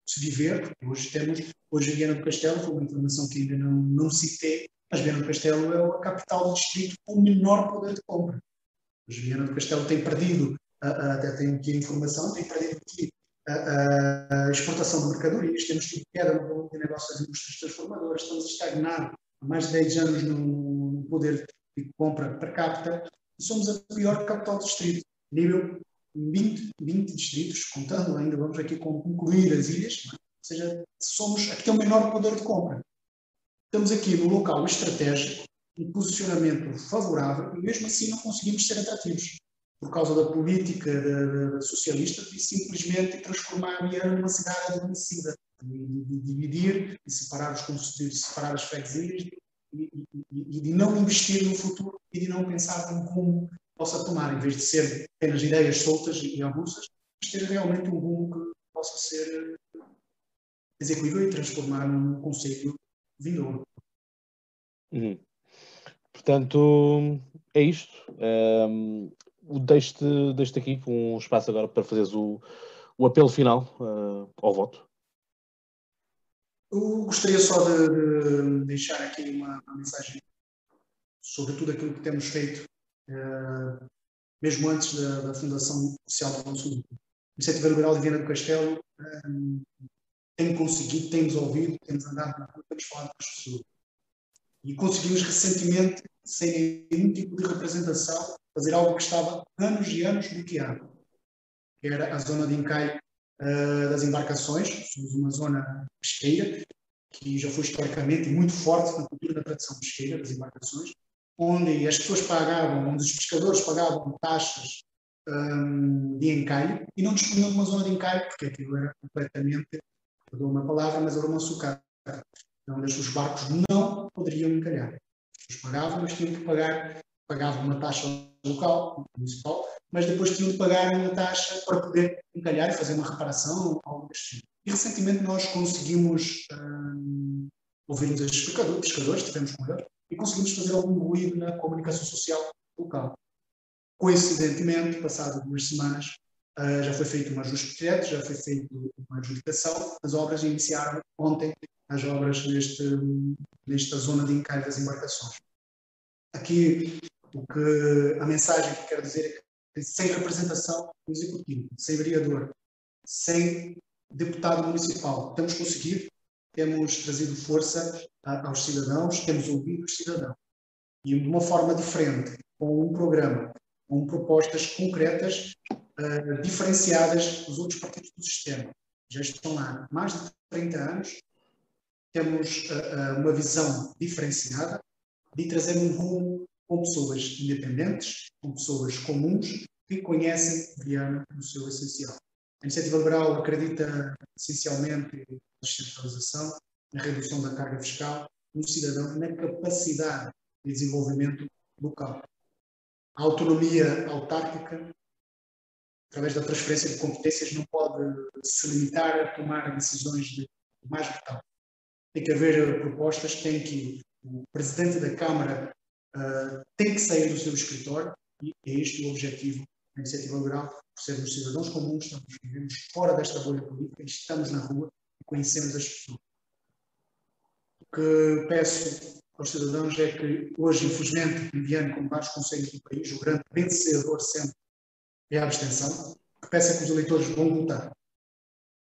se viver, hoje temos, hoje a Viana do Castelo, foi uma informação que ainda não, não citei, mas Viana do Castelo é a capital do distrito com o menor poder de compra. Hoje Viana do Castelo tem perdido, até tenho aqui a informação, tem aqui a, exportação de mercadorias, temos tido queda no volume de negócios das indústrias transformadoras, estamos a estagnar há mais de 10 anos no poder de compra per capita e somos a pior capital do distrito, nível 20, 20 distritos, contando ainda, vamos aqui concluir as ilhas, é? ou seja, somos aqui tem o menor poder de compra. Estamos aqui no local estratégico, um posicionamento favorável, e mesmo assim não conseguimos ser atrativos, por causa da política da, da socialista de simplesmente transformar a Viana numa cidade adormecida, de, dividir e separar, os, de separar as freguesias e, e, e, de não investir no futuro e de não pensar num rumo possa tomar, em vez de ser apenas ideias soltas e avulsas, mas ter realmente um rumo que possa ser execuível e transformar num conceito vindouro. Uhum. Portanto, é isto. Um, deixe-te, deixe aqui com um espaço agora para fazeres o, o apelo final uh, ao voto. Eu gostaria só de, de deixar aqui uma, uma, mensagem sobre tudo aquilo que temos feito uh, mesmo antes da, da, fundação oficial do grupo. A Iniciativa Liberal de Viana do Castelo um, eh, tem conseguido, temos ouvido, temos andado na rua, temos falado com as pessoas. E conseguimos recentemente, sem nenhum tipo de representação, fazer algo que estava anos e anos bloqueado, que era a zona de encai uh, das embarcações. Somos uma zona pesqueira, que já foi historicamente muito forte na cultura da tradição pesqueira das embarcações onde as pessoas pagavam, onde os pescadores pagavam taxas um, de encalhe e não dispunham de uma zona de encalhe, porque aquilo era completamente, dou uma palavra, mas era uma sucata, onde os barcos não poderiam encalhar. Os pagavam, mas tinham que pagar, pagavam uma taxa local, municipal, mas depois tinham de pagar uma taxa para poder encalhar e fazer uma reparação algo deste tipo. E recentemente nós conseguimos um, ouvir os pescadores, pescadores, tivemos com eles, e conseguimos fazer algum ruído na comunicação social local. Coincidentemente, passado duas semanas, uh, já foi feito um ajuste de projeto, já foi feita uma adjudicação, as obras iniciaram ontem, as obras neste, nesta zona de encalhe das embarcações. Aqui, o que, a mensagem que quero dizer é que sem representação do executivo, sem vereador, sem deputado municipal, temos conseguido, temos trazido força aos cidadãos, temos ouvido os cidadãos. E de uma forma diferente, com um programa com propostas concretas uh, diferenciadas dos outros partidos do sistema. Já estão há mais de 30 anos, temos uh, uma visão diferenciada de trazer um rumo com pessoas independentes, com pessoas comuns, que conhecem Viana no seu essencial. A iniciativa liberal acredita essencialmente na descentralização, na redução da carga fiscal, no cidadão, na capacidade de desenvolvimento local. A autonomia autárquica, através da transferência de competências, não pode se limitar a tomar decisões de mais vital. Tem que haver propostas, tem que o presidente da Câmara uh, tem que sair do seu escritório e é este o objetivo da iniciativa liberal, por sermos cidadãos comuns, estamos, vivemos fora desta bolha política, estamos na rua e conhecemos as pessoas. O que peço aos cidadãos é que hoje, infelizmente, enviando como vários conselhos do país, o grande vencedor sempre é a abstenção, que peça que os eleitores vão votar.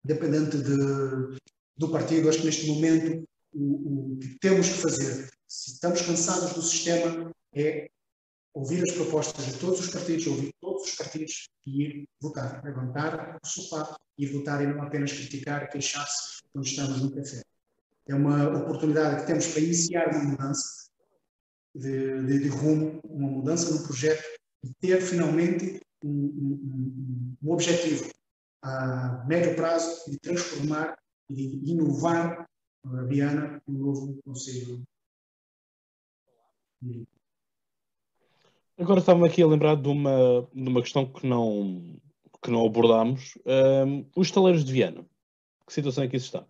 Independente de, do partido, acho que neste momento o, o, que temos que fazer, se estamos cansados do sistema, é ouvir as propostas de todos os partidos, ouvir todos os partidos e ir votar, levantar o sofá e votar e não apenas criticar, queixar-se quando estamos no café é uma oportunidade que temos para iniciar uma mudança de, de, de rumo, uma mudança no projeto e ter finalmente um, um, um, objetivo a médio prazo de transformar e de inovar a Viana no novo Conselho. Agora estava aqui a lembrar de uma, de uma questão que não, que não abordámos. Um, os estaleiros de Viana. Que situação é que isso está?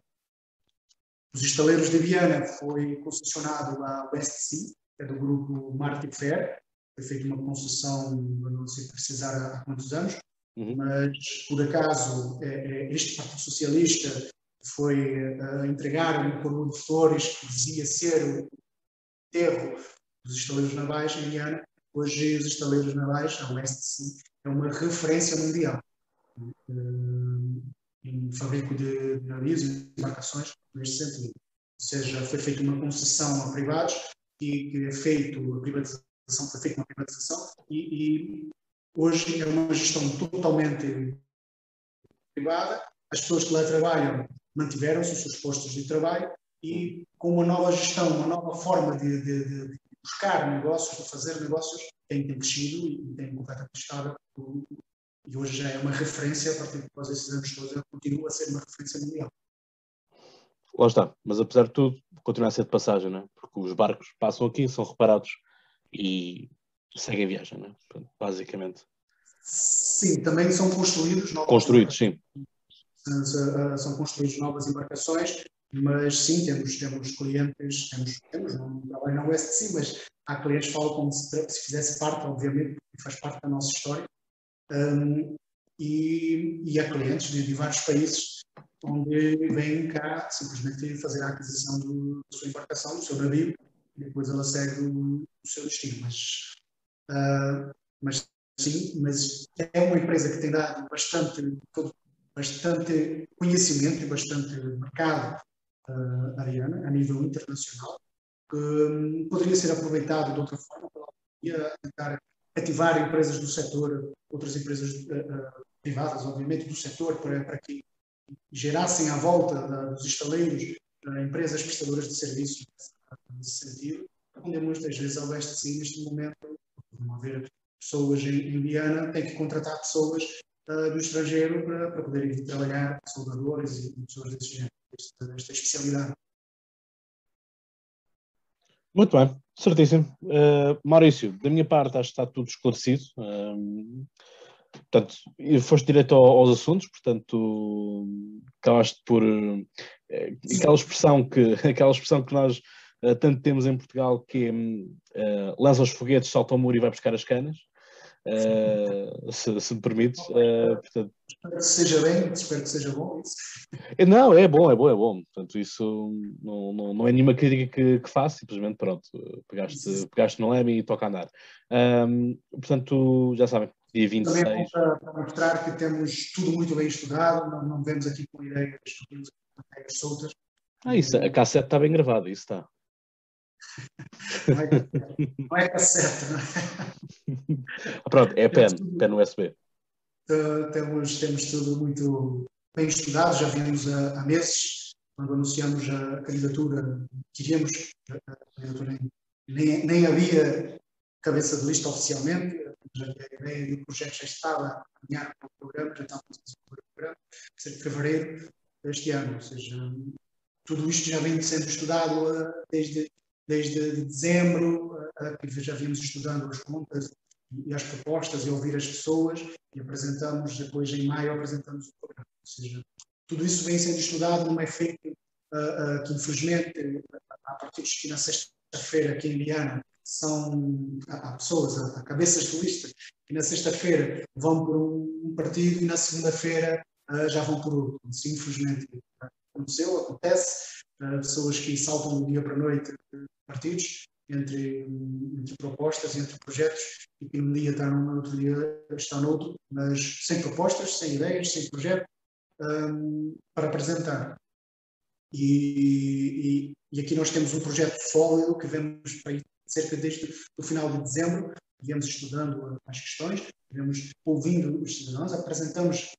Os estaleiros de Viana foi concessionado à West Sea, que é do grupo Martin Fair. Foi feita uma concessão, não sei precisar há quantos anos, uhum. mas por acaso é, é, este Partido Socialista foi uh, entregar um coroa de flores que dizia ser o enterro dos estaleiros navais em Viana. Hoje os estaleiros navais, a West Sea, é uma referência mundial. Uh, em fabrico de, navios e embarcações neste sentido. Ou seja, foi feita uma concessão a privados e que é feito a privatização, foi feita uma privatização e, e hoje é uma gestão totalmente privada. As pessoas que lá trabalham mantiveram-se os seus postos de trabalho e com uma nova gestão, uma nova forma de, de, de buscar negócios, fazer negócios, tem, tem crescido e tem completamente estável e hoje já é uma referência, a partir de após esses anos todos, continua a ser uma referência mundial. Lá está, mas apesar de tudo, continua a ser de passagem, não é? Porque os barcos passam aqui, são reparados e seguem a viagem, não é? Portanto, basicamente. Sim, também são construídos novos. Construídos, sim. São, são construídos novas embarcações, mas sim, temos, temos clientes, temos, temos não trabalho na Sea, mas há clientes que falam como se, se fizesse parte, obviamente, porque faz parte da nossa história, um, e, e há clientes de, de, vários países onde vêm cá simplesmente fazer a aquisição do, da sua embarcação, do seu navio, e depois ela segue o, o seu destino. Mas, uh, mas sim, mas é uma empresa que tem dado bastante, bastante conhecimento e bastante mercado uh, a Diana, a nível internacional, que um, poderia ser aproveitado de outra forma, para tentar ativar empresas do setor, outras empresas uh, privadas, obviamente, do setor, para, para que gerassem à volta da, dos estaleiros empresas prestadoras de serviços nesse sentido, onde muitas vezes ao leste sim, neste momento, não haver pessoas em, em Viana têm que contratar pessoas uh, do estrangeiro para, para poderem trabalhar, soldadores e pessoas desse género, desta, desta especialidade. Muito bem, certíssimo. Uh, Maurício, da minha parte acho que está tudo esclarecido. Uh, portanto, foste direto aos assuntos, portanto, acabaste por uh, aquela expressão que aquela expressão que nós tanto temos em Portugal que é lança os foguetes, salta o muro e vai buscar as canas. Uh, se, se, me permites. Uh, portanto... Espero que seja bem, espero que seja bom. Não, é bom, é bom, é bom. Portanto, isso não, não, não é nenhuma crítica que, que faço, simplesmente pronto, pegaste, pegaste no leme e toca a andar. Um, portanto, já sabem, dia 26. Também é para, para mostrar que temos tudo muito bem estudado, não, não vemos aqui com ideias, ideias soltas. Ah, isso, a cassete está bem gravada, isso está. Não é cassete, não é? Pronto, é pen, pen USB. Uh, temos, temos tudo muito bem estudado, já vimos há, há meses, quando anunciamos a candidatura, queríamos, a candidatura nem, nem havia cabeça de lista oficialmente, já a ideia do projeto já estava a caminhar para o programa, já estávamos a fazer o programa, seja de fevereiro deste ano, ou seja, tudo isto já vem sendo estudado uh, desde desde dezembro, que já vimos estudando as contas e as propostas e ouvir as pessoas e apresentamos, depois em maio apresentamos o programa. Ou seja, tudo isso vem sendo estudado, não é feito que infelizmente há partidos que na sexta-feira aqui em Viana são, há pessoas, há cabeças de lista que na sexta-feira vão por um, partido e na segunda-feira já vão por outro. Isso infelizmente aconteceu, acontece, pessoas que saltam do dia para a noite partidos, entre, entre propostas, entre projetos, e que num dia está num, outro dia está noutro, mas sem propostas, sem ideias, sem projeto um, para apresentar. E, e, e, aqui nós temos um projeto sólido que vemos para cerca desde o final de dezembro, viemos estudando as questões, viemos ouvindo os cidadãos, apresentamos,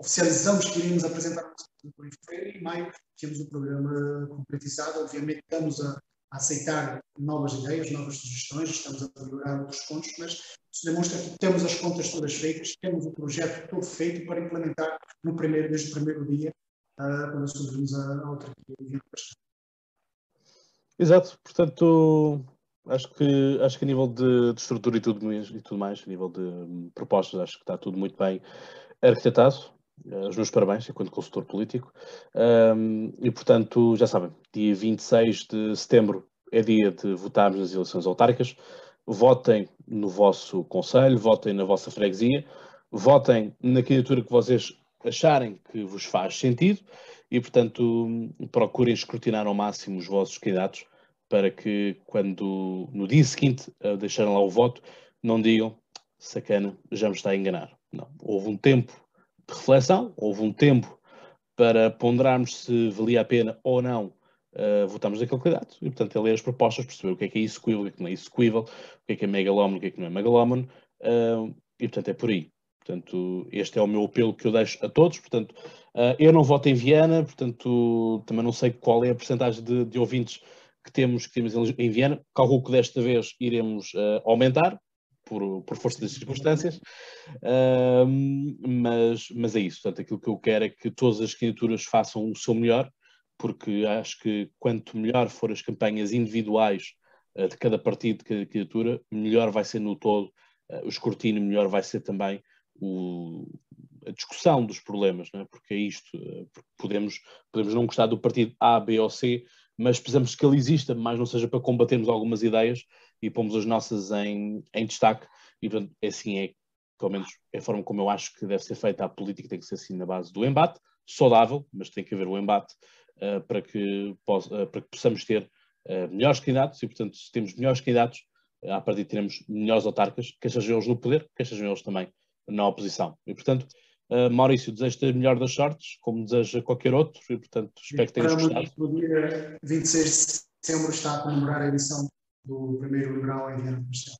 oficializamos que iríamos apresentar em fevereiro e em maio tínhamos o programa concretizado, obviamente estamos a aceitar novas ideias, novas sugestões, estamos a melhorar outros pontos, mas isso demonstra que temos as contas todas feitas, temos o projeto todo feito para implementar no primeiro, desde o primeiro dia, uh, quando assumimos a, a autarquia Exato, portanto, acho que, acho que a nível de, de estrutura e tudo, e tudo mais, a nível de um, propostas, acho que está tudo muito bem arquitetado. Uh, os meus parabéns enquanto consultor político. Um, e, portanto, já sabem, dia 26 de setembro é dia de votarmos nas eleições autárquicas. Votem no vosso conselho, votem na vossa freguesia, votem na candidatura que vocês acharem que vos faz sentido e, portanto, procurem escrutinar ao máximo os vossos candidatos para que, quando no dia seguinte deixarem lá o voto, não digam sacana, já me está a enganar. Não. Houve um tempo de reflexão, houve um tempo para ponderarmos se valia a pena ou não uh, votarmos naquele candidato e, portanto, é ler as propostas, perceber o que é que é execuível, o que é que não é execuível, o que é que é megalómano, o que é que não é megalómano, uh, e, portanto, é por aí. Portanto, este é o meu apelo que eu deixo a todos. Portanto, uh, eu não voto em Viana, portanto, também não sei qual é a porcentagem de, de ouvintes que temos, que temos em Viana. Calculo que desta vez iremos aumentar, por, por força das circunstâncias, uh, mas, mas é isso. Portanto, aquilo que eu quero é que todas as candidaturas façam o seu melhor, porque acho que quanto melhor for as campanhas individuais uh, de cada partido, de cada candidatura, melhor vai ser no todo uh, o escrutínio, melhor vai ser também o, a discussão dos problemas, não é? porque é isto, uh, porque podemos, podemos não gostar do partido A, B ou C, mas precisamos que ele exista, mas não seja para combatermos algumas ideias e pomos as nossas em, em destaque. E portanto, é assim é, pelo menos, é a forma como eu acho que deve ser feita a política, tem que ser assim na base do embate, saudável, mas tem que haver o um embate uh, para, que possa, uh, para que possamos ter uh, melhores candidatos e, portanto, se temos melhores candidatos, uh, a partir teremos melhores autarcas, quer sejam eles no poder, quer sejam eles também na oposição. E, portanto, Uh, Maurício, desejo-te a melhor das sortes, como deseja qualquer outro, e portanto espero que tenhas gostado. Dia 26 de setembro está a comemorar a edição do primeiro liberal em Viana do Castelo.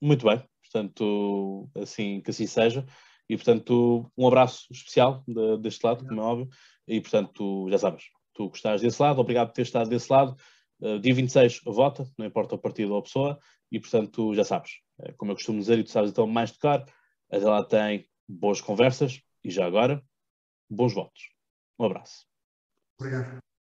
Muito bem, portanto, assim, que assim seja. E portanto, um abraço especial de, deste lado, como é óbvio, e portanto, já sabes, tu gostares desse lado, obrigado por ter estado desse lado. Uh, dia 26 vota, não importa o partido ou a pessoa, e portanto já sabes, uh, como eu costumo dizer, e tu sabes então mais tocar, até lá tem boas conversas e já agora, bons votos. Um abraço. Obrigado.